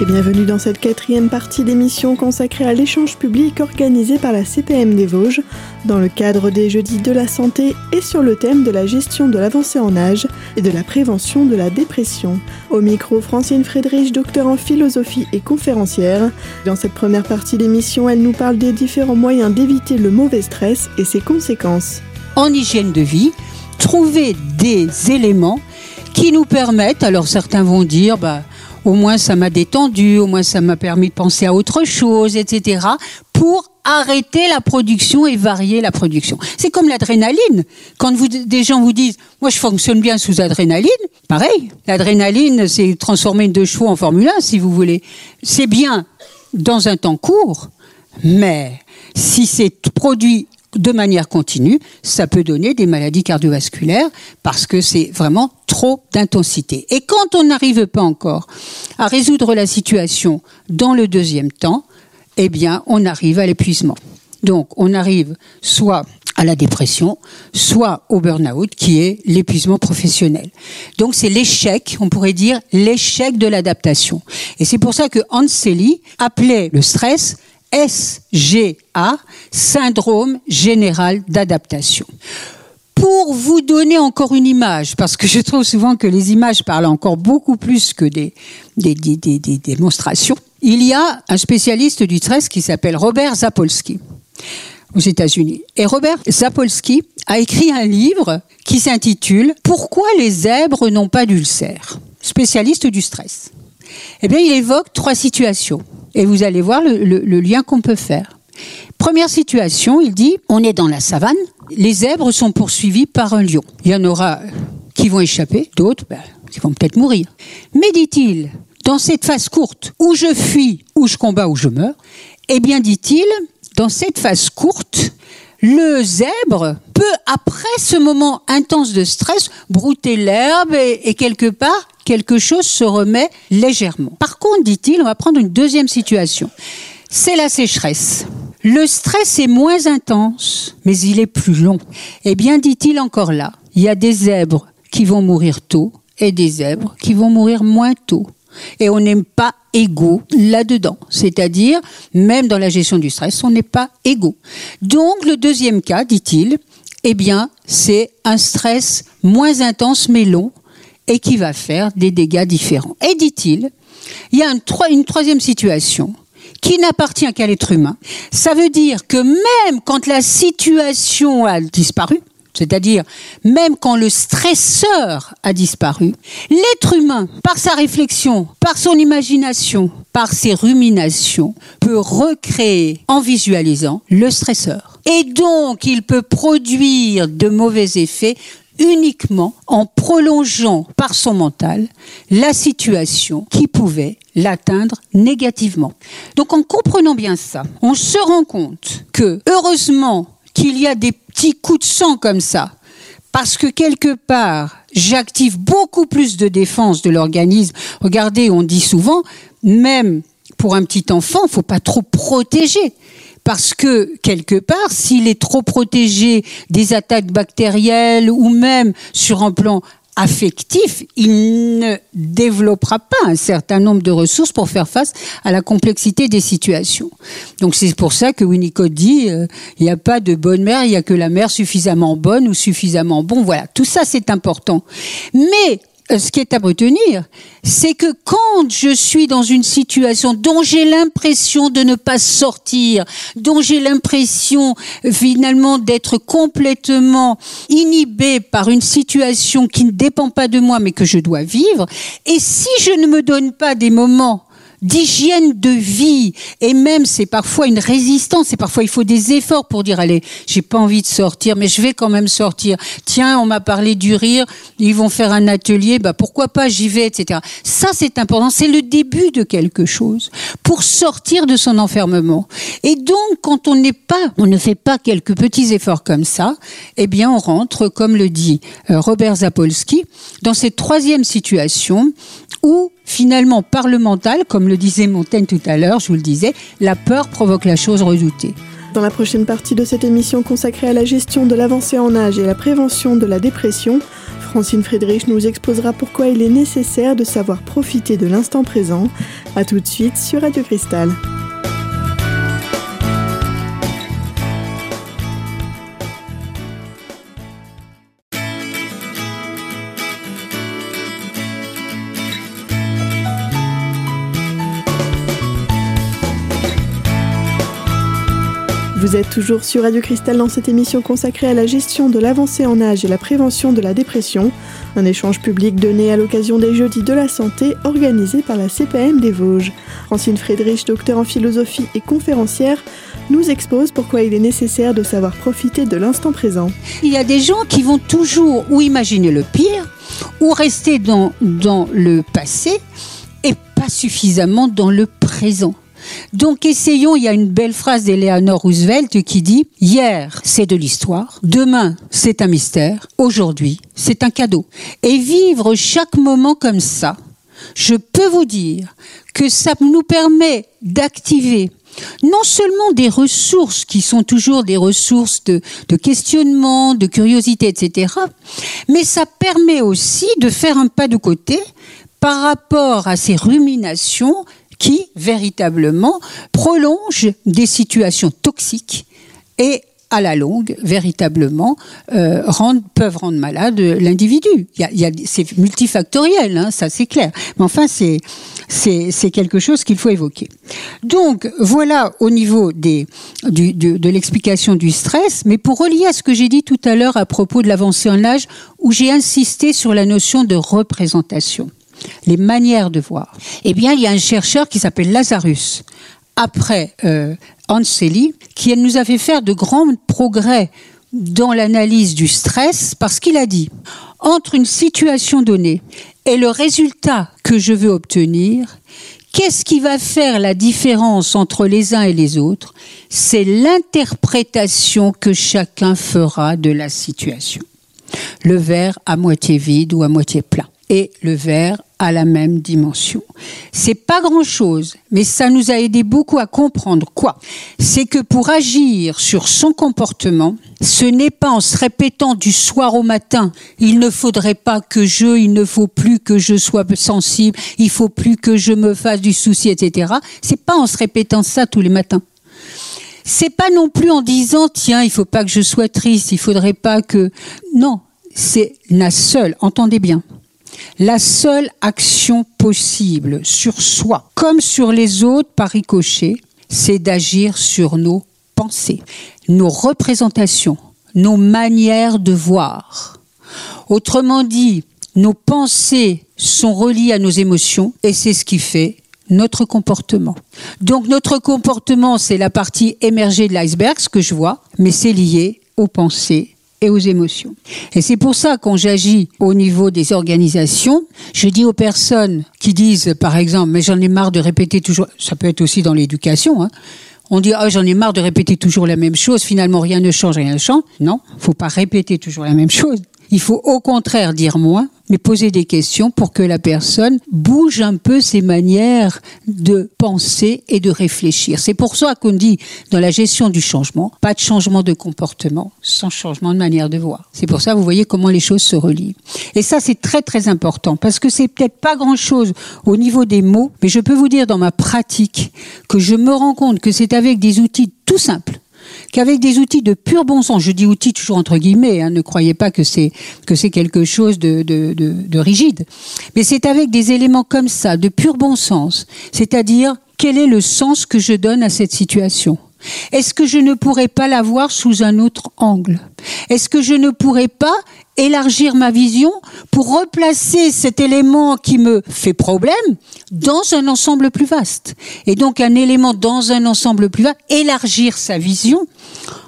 et bienvenue dans cette quatrième partie d'émission consacrée à l'échange public organisé par la CPM des Vosges dans le cadre des Jeudis de la Santé et sur le thème de la gestion de l'avancée en âge et de la prévention de la dépression. Au micro, Francine Friedrich, docteur en philosophie et conférencière. Dans cette première partie d'émission, elle nous parle des différents moyens d'éviter le mauvais stress et ses conséquences. En hygiène de vie, trouver des éléments qui nous permettent, alors certains vont dire, bah, au moins ça m'a détendu, au moins ça m'a permis de penser à autre chose, etc. pour arrêter la production et varier la production. C'est comme l'adrénaline. Quand des gens vous disent, moi je fonctionne bien sous adrénaline, pareil. L'adrénaline, c'est transformer deux chevaux en Formule 1, si vous voulez. C'est bien dans un temps court, mais si c'est produit de manière continue, ça peut donner des maladies cardiovasculaires parce que c'est vraiment trop d'intensité. Et quand on n'arrive pas encore à résoudre la situation dans le deuxième temps, eh bien, on arrive à l'épuisement. Donc, on arrive soit à la dépression, soit au burn-out, qui est l'épuisement professionnel. Donc c'est l'échec, on pourrait dire l'échec de l'adaptation. Et c'est pour ça que Anseli appelait le stress SGA, syndrome général d'adaptation. Pour vous donner encore une image, parce que je trouve souvent que les images parlent encore beaucoup plus que des, démonstrations, il y a un spécialiste du stress qui s'appelle Robert Zapolsky aux États-Unis. Et Robert Zapolsky a écrit un livre qui s'intitule Pourquoi les zèbres n'ont pas d'ulcère? Spécialiste du stress. Eh bien, il évoque trois situations. Et vous allez voir le, lien qu'on peut faire. Première situation, il dit, on est dans la savane, les zèbres sont poursuivis par un lion. Il y en aura qui vont échapper, d'autres ben, qui vont peut-être mourir. Mais dit-il, dans cette phase courte, où je fuis, où je combats, où je meurs, eh bien, dit-il, dans cette phase courte, le zèbre peut, après ce moment intense de stress, brouter l'herbe et, quelque part, quelque chose se remet légèrement. Par contre, dit-il, on va prendre une deuxième situation. C'est la sécheresse. Le stress est moins intense, mais il est plus long. Eh bien, dit-il encore là, il y a des zèbres qui vont mourir tôt et des zèbres qui vont mourir moins tôt. Et on n'est pas égaux là-dedans. C'est-à-dire, même dans la gestion du stress, on n'est pas égaux. Donc, le deuxième cas, dit-il, eh bien, c'est un stress moins intense mais long et qui va faire des dégâts différents. Et dit-il, il y a une troisième situation qui n'appartient qu'à l'être humain. Ça veut dire que même quand la situation a disparu, c'est-à-dire, même quand le stresseur a disparu, l'être humain, par sa réflexion, par son imagination, par ses ruminations, peut recréer en visualisant le stresseur. Et donc, il peut produire de mauvais effets uniquement en prolongeant par son mental la situation qui pouvait l'atteindre négativement. Donc en comprenant bien ça, on se rend compte que heureusement qu'il y a des petits coups de sang comme ça, parce que quelque part, j'active beaucoup plus de défense de l'organisme. Regardez, on dit souvent, même pour un petit enfant, il faut pas trop protéger. Parce que, quelque part, s'il est trop protégé des attaques bactérielles ou même sur un plan affectif, il ne développera pas un certain nombre de ressources pour faire face à la complexité des situations. Donc c'est pour ça que Winnicott dit euh, il n'y a pas de bonne mère, il n'y a que la mère suffisamment bonne ou suffisamment bon. Voilà, tout ça c'est important. Mais ce qui est à retenir, c'est que quand je suis dans une situation dont j'ai l'impression de ne pas sortir, dont j'ai l'impression finalement d'être complètement inhibé par une situation qui ne dépend pas de moi mais que je dois vivre, et si je ne me donne pas des moments d'hygiène de vie. Et même c'est parfois une résistance c'est parfois il faut des efforts pour dire allez j'ai pas envie de sortir mais je vais quand même sortir. Tiens on m'a parlé du rire ils vont faire un atelier bah pourquoi pas j'y vais etc ça c'est important c'est le début de quelque chose pour sortir de son enfermement. Et donc quand on n'est pas on ne fait pas quelques petits efforts comme ça eh bien on rentre comme le dit euh, Robert Zapolsky dans cette troisième situation où finalement par le mental, comme le disait Montaigne tout à l'heure, je vous le disais, la peur provoque la chose redoutée. Dans la prochaine partie de cette émission consacrée à la gestion de l'avancée en âge et la prévention de la dépression, Francine Friedrich nous exposera pourquoi il est nécessaire de savoir profiter de l'instant présent. A tout de suite sur Radio Cristal. Vous êtes toujours sur Radio Cristal dans cette émission consacrée à la gestion de l'avancée en âge et la prévention de la dépression, un échange public donné à l'occasion des Jeudis de la Santé organisé par la CPM des Vosges. Francine Friedrich, docteur en philosophie et conférencière, nous expose pourquoi il est nécessaire de savoir profiter de l'instant présent. Il y a des gens qui vont toujours ou imaginer le pire, ou rester dans, dans le passé, et pas suffisamment dans le présent. Donc essayons, il y a une belle phrase d'Eleanor Roosevelt qui dit Hier, c'est de l'histoire, demain, c'est un mystère, aujourd'hui, c'est un cadeau. Et vivre chaque moment comme ça, je peux vous dire que ça nous permet d'activer non seulement des ressources qui sont toujours des ressources de, de, questionnement, de curiosité, etc., mais ça permet aussi de faire un pas de côté par rapport à ces ruminations qui véritablement prolongent des situations toxiques et à la longue, véritablement, euh, peuvent rendre malade l'individu. Y a, c'est multifactoriel, hein, ça c'est clair. Mais enfin, c'est, c'est, c'est quelque chose qu'il faut évoquer. Donc, voilà au niveau des, du, de, de l'explication du stress. Mais pour relier à ce que j'ai dit tout à l'heure à propos de l'avancée en âge, où j'ai insisté sur la notion de représentation les manières de voir. Eh bien, il y a un chercheur qui s'appelle Lazarus, après euh, Anseli, qui nous a fait faire de grands progrès dans l'analyse du stress parce qu'il a dit entre une situation donnée et le résultat que je veux obtenir, qu'est-ce qui va faire la différence entre les uns et les autres? C'est l'interprétation que chacun fera de la situation. Le verre à moitié vide ou à moitié plein et le verre à la même dimension. C'est pas grand chose, mais ça nous a aidé beaucoup à comprendre quoi? C'est que pour agir sur son comportement, ce n'est pas en se répétant du soir au matin, il ne faudrait pas que je, il ne faut plus que je sois sensible, il faut plus que je me fasse du souci, etc. C'est pas en se répétant ça tous les matins. C'est pas non plus en disant, tiens, il faut pas que je sois triste, il faudrait pas que, non, c'est la seule, entendez bien, la seule action possible sur soi, comme sur les autres par ricochet, c'est d'agir sur nos pensées, nos représentations, nos manières de voir. Autrement dit, nos pensées sont reliées à nos émotions et c'est ce qui fait notre comportement. Donc notre comportement, c'est la partie émergée de l'iceberg, ce que je vois, mais c'est lié aux pensées et aux émotions. Et c'est pour ça quand j'agis au niveau des organisations, je dis aux personnes qui disent, par exemple, mais j'en ai marre de répéter toujours, ça peut être aussi dans l'éducation, hein, on dit, oh, j'en ai marre de répéter toujours la même chose, finalement rien ne change, rien ne change. Non, faut pas répéter toujours la même chose. Il faut au contraire dire moins, mais poser des questions pour que la personne bouge un peu ses manières de penser et de réfléchir. C'est pour ça qu'on dit dans la gestion du changement, pas de changement de comportement sans changement de manière de voir. C'est pour ça, vous voyez comment les choses se relient. Et ça, c'est très très important parce que c'est peut-être pas grand chose au niveau des mots, mais je peux vous dire dans ma pratique que je me rends compte que c'est avec des outils tout simples qu'avec des outils de pur bon sens, je dis outils toujours entre guillemets, hein, ne croyez pas que c'est que c'est quelque chose de, de, de, de rigide, mais c'est avec des éléments comme ça, de pur bon sens, c'est-à-dire quel est le sens que je donne à cette situation? Est-ce que je ne pourrais pas la voir sous un autre angle? Est-ce que je ne pourrais pas élargir ma vision pour replacer cet élément qui me fait problème dans un ensemble plus vaste? Et donc un élément dans un ensemble plus vaste, élargir sa vision.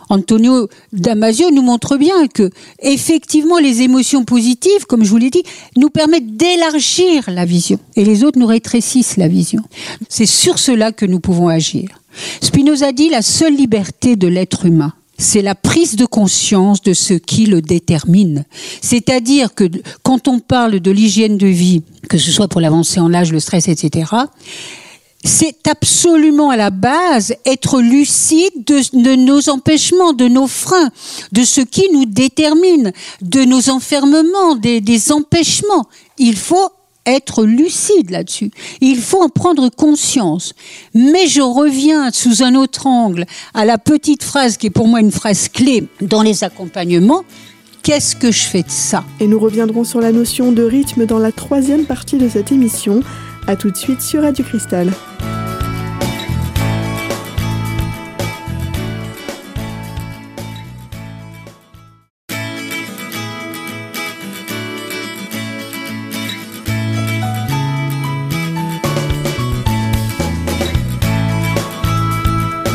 Antonio Damasio nous montre bien que effectivement les émotions positives, comme je vous l'ai dit, nous permettent d'élargir la vision et les autres nous rétrécissent la vision. C'est sur cela que nous pouvons agir. Spinoza dit la seule liberté de l'être humain, c'est la prise de conscience de ce qui le détermine. C'est-à-dire que quand on parle de l'hygiène de vie, que ce soit pour l'avancée en l'âge, le stress, etc., c'est absolument à la base être lucide de, nos empêchements, de nos freins, de ce qui nous détermine, de nos enfermements, des, des empêchements. Il faut être lucide là-dessus. Il faut en prendre conscience. Mais je reviens sous un autre angle à la petite phrase qui est pour moi une phrase clé dans les accompagnements. Qu'est-ce que je fais de ça? Et nous reviendrons sur la notion de rythme dans la troisième partie de cette émission. A tout de suite sur Radio Cristal.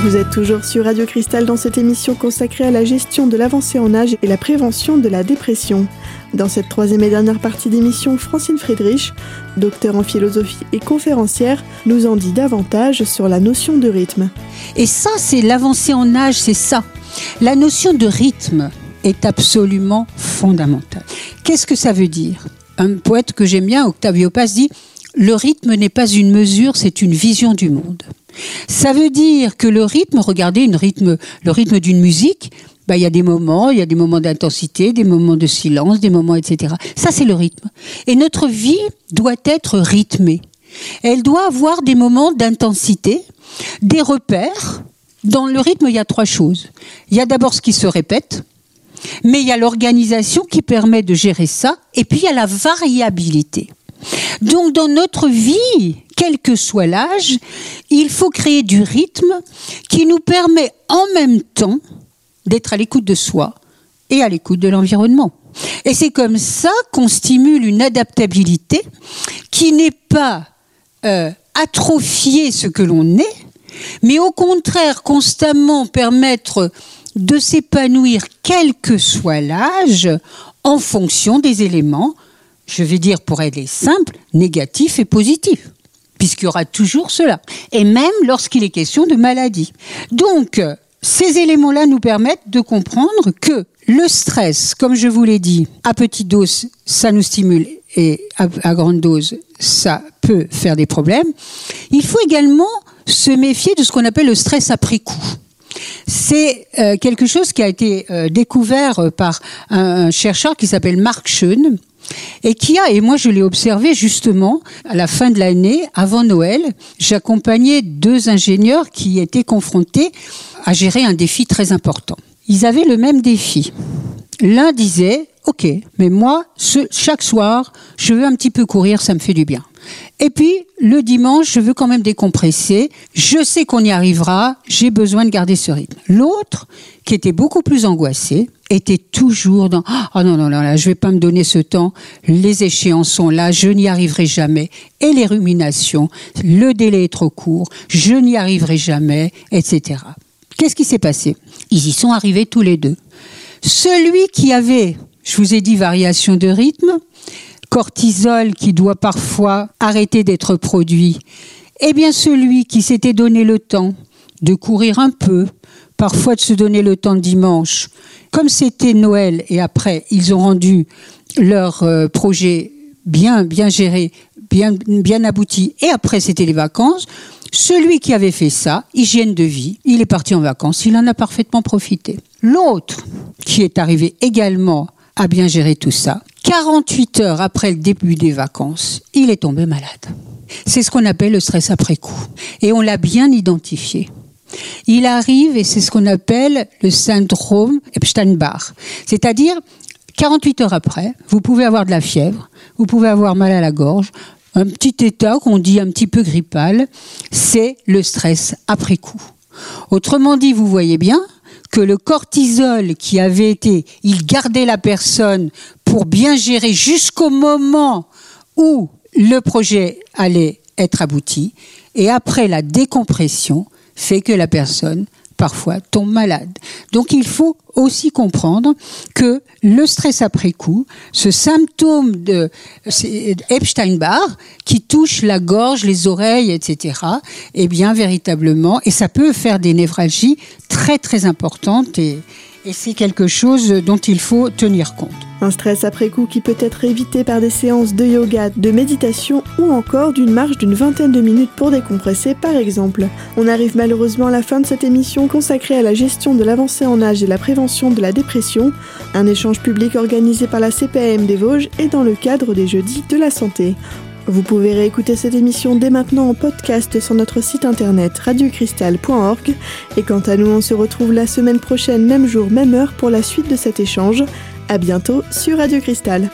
Vous êtes toujours sur Radio Cristal dans cette émission consacrée à la gestion de l'avancée en âge et la prévention de la dépression. Dans cette troisième et dernière partie d'émission, Francine Friedrich, docteur en philosophie et conférencière, nous en dit davantage sur la notion de rythme. Et ça, c'est l'avancée en âge, c'est ça. La notion de rythme est absolument fondamentale. Qu'est-ce que ça veut dire? Un poète que j'aime bien, Octavio Paz, dit Le rythme n'est pas une mesure, c'est une vision du monde. Ça veut dire que le rythme, regardez une rythme, le rythme d'une musique, bah, il y a des moments, il y a des moments d'intensité, des moments de silence, des moments, etc. Ça, c'est le rythme. Et notre vie doit être rythmée. Elle doit avoir des moments d'intensité, des repères. Dans le rythme, il y a trois choses. Il y a d'abord ce qui se répète, mais il y a l'organisation qui permet de gérer ça, et puis il y a la variabilité. Donc dans notre vie, quel que soit l'âge, il faut créer du rythme qui nous permet en même temps d'être à l'écoute de soi et à l'écoute de l'environnement. Et c'est comme ça qu'on stimule une adaptabilité qui n'est pas euh, atrophier ce que l'on est, mais au contraire constamment permettre de s'épanouir quel que soit l'âge en fonction des éléments, je vais dire pour être simple, négatifs et positifs puisqu'il y aura toujours cela, et même lorsqu'il est question de maladie. Donc, ces éléments-là nous permettent de comprendre que le stress, comme je vous l'ai dit, à petite dose, ça nous stimule et à, grande dose, ça peut faire des problèmes. Il faut également se méfier de ce qu'on appelle le stress après coup. C'est euh, quelque chose qui a été euh, découvert par un, chercheur qui s'appelle Mark Schoen, et qui a, et moi je l'ai observé justement à la fin de l'année, avant Noël, j'accompagnais deux ingénieurs qui étaient confrontés à gérer un défi très important. Ils avaient le même défi. L'un disait, OK, mais moi, chaque soir, je veux un petit peu courir, ça me fait du bien. Et puis, le dimanche, je veux quand même décompresser. Je sais qu'on y arrivera. J'ai besoin de garder ce rythme. L'autre, qui était beaucoup plus angoissé, était toujours dans oh non non non là je vais pas me donner ce temps les échéances sont là je n'y arriverai jamais et les ruminations le délai est trop court je n'y arriverai jamais etc qu'est-ce qui s'est passé? Ils y sont arrivés tous les deux celui qui avait je vous ai dit variation de rythme cortisol qui doit parfois arrêter d'être produit, eh bien celui qui s'était donné le temps de courir un peu, parfois de se donner le temps dimanche, comme c'était Noël et après ils ont rendu leur euh, projet bien bien géré, bien bien abouti et après c'était les vacances, celui qui avait fait ça, hygiène de vie, il est parti en vacances, il en a parfaitement profité. L'autre qui est arrivé également à bien gérer tout ça, 48 heures après le début des vacances, il est tombé malade. C'est ce qu'on appelle le stress après coup. Et on l'a bien identifié. Il arrive, et c'est ce qu'on appelle le syndrome Epstein-Barr. C'est-à-dire, 48 heures après, vous pouvez avoir de la fièvre, vous pouvez avoir mal à la gorge, un petit état qu'on dit un petit peu grippal, c'est le stress après coup. Autrement dit, vous voyez bien, que le cortisol qui avait été, il gardait la personne pour bien gérer jusqu'au moment où le projet allait être abouti, et après la décompression fait que la personne parfois tombe malade. Donc il faut aussi comprendre que le stress après coup, ce symptôme de Epstein-Barr qui touche la gorge, les oreilles, etc., est bien véritablement, et ça peut faire des névralgies très très importantes et, et c'est quelque chose dont il faut tenir compte. Un stress après coup qui peut être évité par des séances de yoga, de méditation ou encore d'une marche d'une vingtaine de minutes pour décompresser par exemple. On arrive malheureusement à la fin de cette émission consacrée à la gestion de l'avancée en âge et la prévention de la dépression, un échange public organisé par la CPAM des Vosges et dans le cadre des Jeudis de la Santé. Vous pouvez réécouter cette émission dès maintenant en podcast sur notre site internet radiocristal.org et quant à nous on se retrouve la semaine prochaine même jour même heure pour la suite de cet échange. À bientôt sur Radio Cristal.